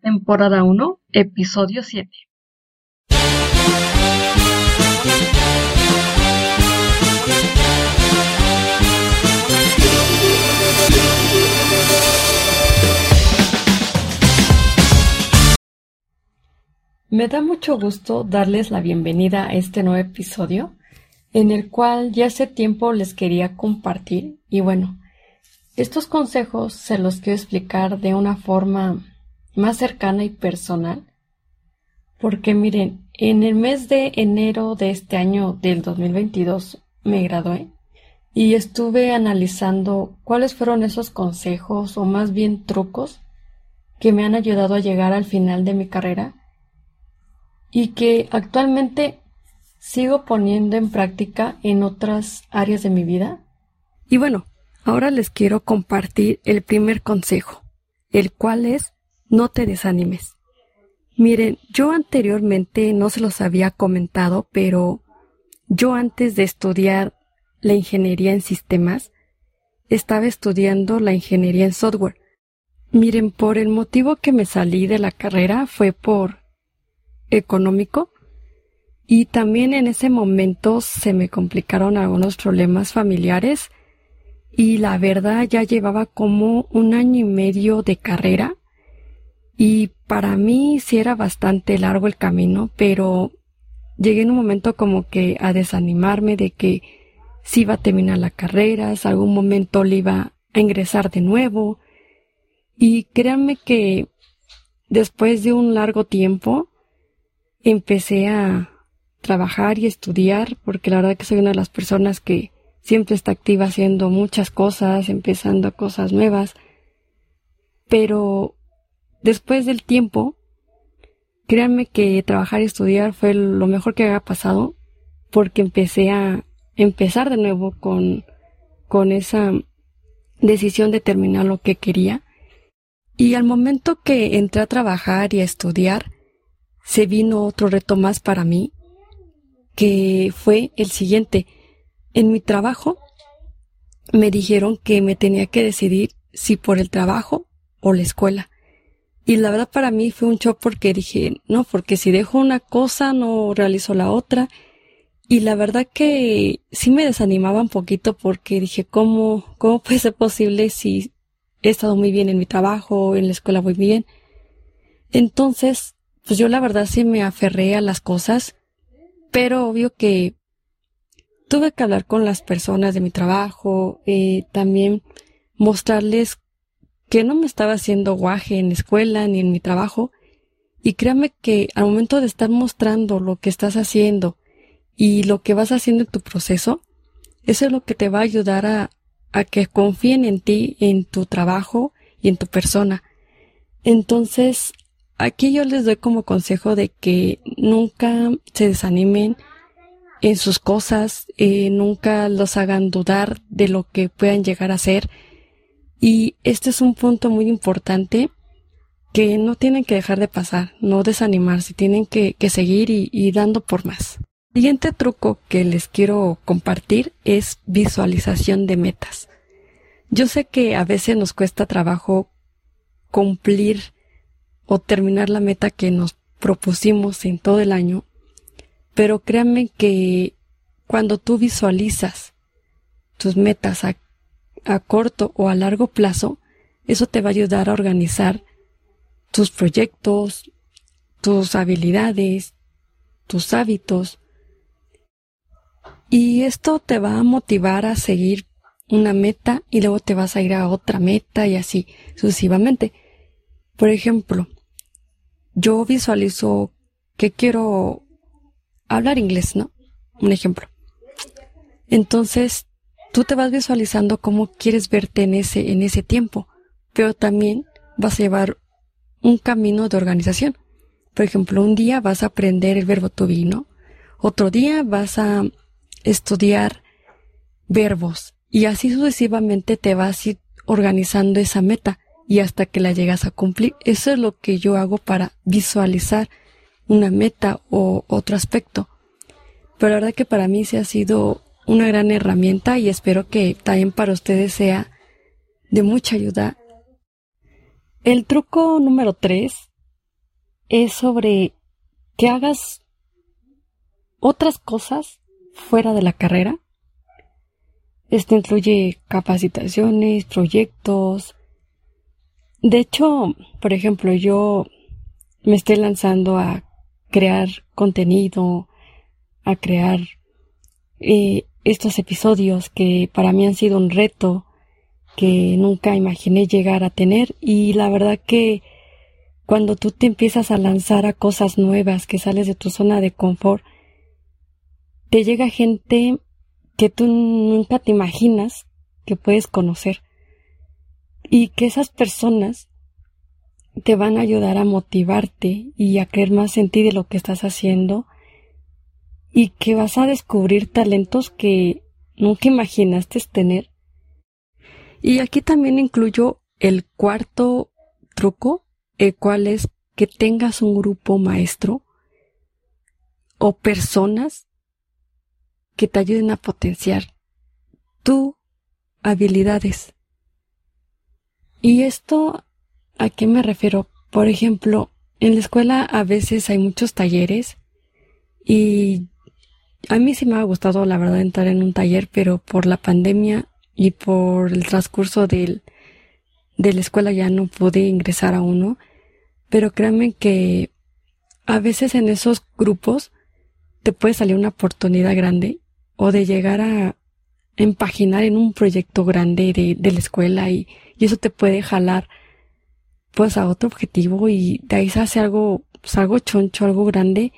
temporada 1, episodio 7. Me da mucho gusto darles la bienvenida a este nuevo episodio en el cual ya hace tiempo les quería compartir y bueno, estos consejos se los quiero explicar de una forma más cercana y personal porque miren, en el mes de enero de este año del 2022 me gradué y estuve analizando cuáles fueron esos consejos o más bien trucos que me han ayudado a llegar al final de mi carrera y que actualmente sigo poniendo en práctica en otras áreas de mi vida. Y bueno, ahora les quiero compartir el primer consejo, el cual es no te desanimes. Miren, yo anteriormente no se los había comentado, pero yo antes de estudiar la ingeniería en sistemas, estaba estudiando la ingeniería en software. Miren, por el motivo que me salí de la carrera fue por económico y también en ese momento se me complicaron algunos problemas familiares y la verdad ya llevaba como un año y medio de carrera y para mí sí era bastante largo el camino, pero llegué en un momento como que a desanimarme de que si iba a terminar la carrera, si algún momento le iba a ingresar de nuevo. Y créanme que después de un largo tiempo empecé a trabajar y estudiar, porque la verdad que soy una de las personas que siempre está activa haciendo muchas cosas, empezando cosas nuevas. Pero después del tiempo, créanme que trabajar y estudiar fue lo mejor que había pasado, porque empecé a empezar de nuevo con, con esa decisión de terminar lo que quería. Y al momento que entré a trabajar y a estudiar, se vino otro reto más para mí, que fue el siguiente. En mi trabajo me dijeron que me tenía que decidir si por el trabajo o la escuela. Y la verdad para mí fue un shock porque dije, no, porque si dejo una cosa no realizo la otra. Y la verdad que sí me desanimaba un poquito porque dije, ¿cómo, cómo puede ser posible si he estado muy bien en mi trabajo, en la escuela muy bien? Entonces pues yo la verdad sí me aferré a las cosas, pero obvio que tuve que hablar con las personas de mi trabajo, eh, también mostrarles que no me estaba haciendo guaje en la escuela ni en mi trabajo, y créame que al momento de estar mostrando lo que estás haciendo y lo que vas haciendo en tu proceso, eso es lo que te va a ayudar a, a que confíen en ti, en tu trabajo y en tu persona. Entonces, Aquí yo les doy como consejo de que nunca se desanimen en sus cosas, eh, nunca los hagan dudar de lo que puedan llegar a ser. Y este es un punto muy importante que no tienen que dejar de pasar, no desanimarse, tienen que, seguir y, y dando por más. El siguiente truco que les quiero compartir es visualización de metas. Yo sé que a veces nos cuesta trabajo cumplir o terminar la meta que nos propusimos en todo el año, pero créanme que cuando tú visualizas tus metas corto o a largo plazo, eso te va a ayudar a organizar tus proyectos, tus habilidades, tus hábitos. Y esto te va a motivar a seguir una meta y luego te vas a ir a otra meta y así sucesivamente. Por ejemplo, yo visualizo que quiero hablar inglés, ¿no? Un ejemplo. Entonces, tú te vas visualizando cómo quieres verte en ese, en ese tiempo, pero también vas a llevar un camino de organización. Por ejemplo, un día vas a aprender el verbo to be, ¿no? Otro día vas a estudiar verbos y así sucesivamente te vas a ir organizando esa meta y hasta que la llegas a cumplir. Eso es lo que yo hago para visualizar una meta o otro aspecto. Pero la verdad que para mí se ha sido una gran herramienta y espero que también para ustedes sea de mucha ayuda. El truco número tres es sobre que hagas otras cosas fuera de la carrera. Esto incluye capacitaciones, proyectos. De hecho, por ejemplo, yo me estoy lanzando a crear contenido, a crear eh, estos episodios que para mí han sido un reto que nunca imaginé llegar a tener. Y la verdad que cuando tú te empiezas a lanzar a cosas nuevas, que sales de tu zona de confort, te llega gente que tú nunca te imaginas que puedes conocer. Y que esas personas te van a ayudar a motivarte y a creer más en ti de lo que estás haciendo y que vas a descubrir talentos que nunca imaginaste tener. Y aquí también incluyo el cuarto truco el cual es que tengas un grupo maestro o personas que te ayuden a potenciar tus habilidades. ¿Y esto a qué me refiero? Por ejemplo, en la escuela a veces hay muchos talleres y a mí sí me ha gustado la verdad entrar en un taller, pero por la pandemia y por el transcurso del, de la escuela ya no pude ingresar a uno. Pero créanme que a veces en esos grupos te puede salir una oportunidad grande o de llegar a empaginar en un proyecto grande de, la escuela y, eso te puede jalar pues a otro objetivo y de ahí se hace algo, pues, algo choncho, algo grande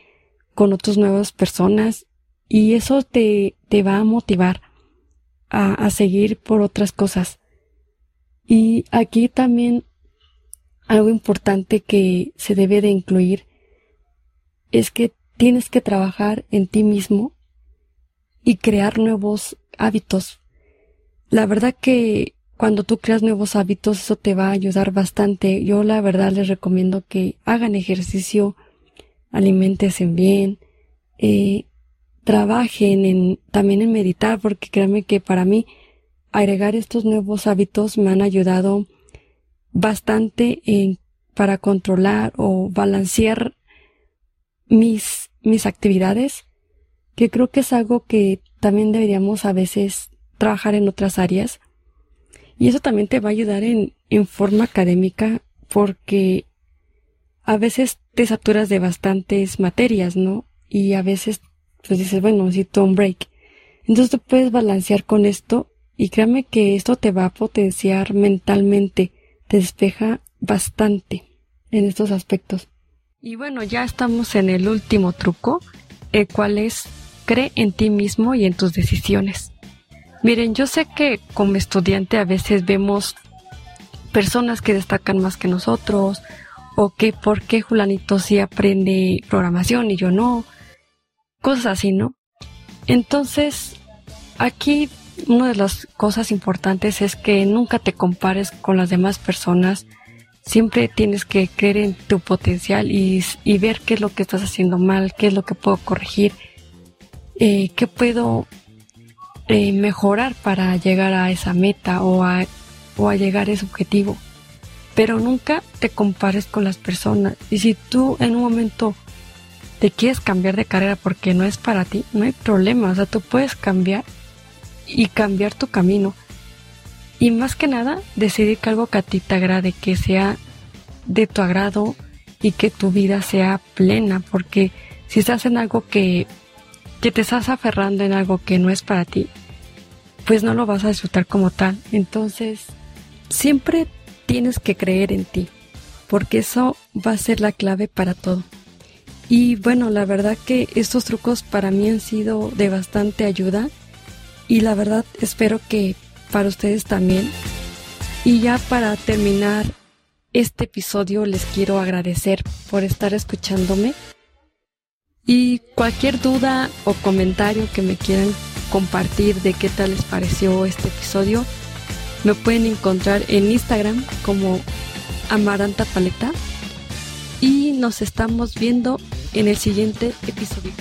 con otras nuevas personas y eso te, te va a motivar a, a seguir por otras cosas. Y aquí también algo importante que se debe de incluir es que tienes que trabajar en ti mismo y crear nuevos hábitos. La verdad que cuando tú creas nuevos hábitos eso te va a ayudar bastante. Yo la verdad les recomiendo que hagan ejercicio, alimentesen bien, eh, trabajen en, también en meditar porque créanme que para mí agregar estos nuevos hábitos me han ayudado bastante en, para controlar o balancear mis, mis actividades, que creo que es algo que también deberíamos a veces trabajar en otras áreas. Y eso también te va a ayudar en, en forma académica porque a veces te saturas de bastantes materias, ¿no? Y a veces pues dices, bueno, necesito un break. Entonces te puedes balancear con esto y créame que esto te va a potenciar mentalmente despeja bastante en estos aspectos. Y bueno, ya estamos en el último truco, el cual es cree en ti mismo y en tus decisiones. Miren, yo sé que como estudiante a veces vemos personas que destacan más que nosotros, o que por qué Julanito sí aprende programación y yo no, cosas así, ¿no? Entonces, aquí una de las cosas importantes es que nunca te compares con las demás personas. Siempre tienes que creer en tu potencial y, ver qué es lo que estás haciendo mal, qué es lo que puedo corregir, eh, qué puedo eh, mejorar para llegar a esa meta o a, o a llegar a ese objetivo. Pero nunca te compares con las personas. Y si tú en un momento te quieres cambiar de carrera porque no es para ti, no hay problema. O sea, tú puedes cambiar y cambiar tu camino. Y más que nada, decidir que algo que a ti te agrade, que sea de tu agrado y que tu vida sea plena, porque si estás en algo que, que te estás aferrando en algo que no es para ti, pues no lo vas a disfrutar como tal. Entonces, siempre tienes que creer en ti, porque eso va a ser la clave para todo. Y bueno, la verdad que estos trucos para mí han sido de bastante ayuda y la verdad espero que para ustedes también. Y ya para terminar este episodio les quiero agradecer por estar escuchándome y cualquier duda o comentario que me quieran compartir de qué tal les pareció este episodio, me pueden encontrar en Instagram como Amaranta Paleta y nos estamos viendo en el siguiente episodio.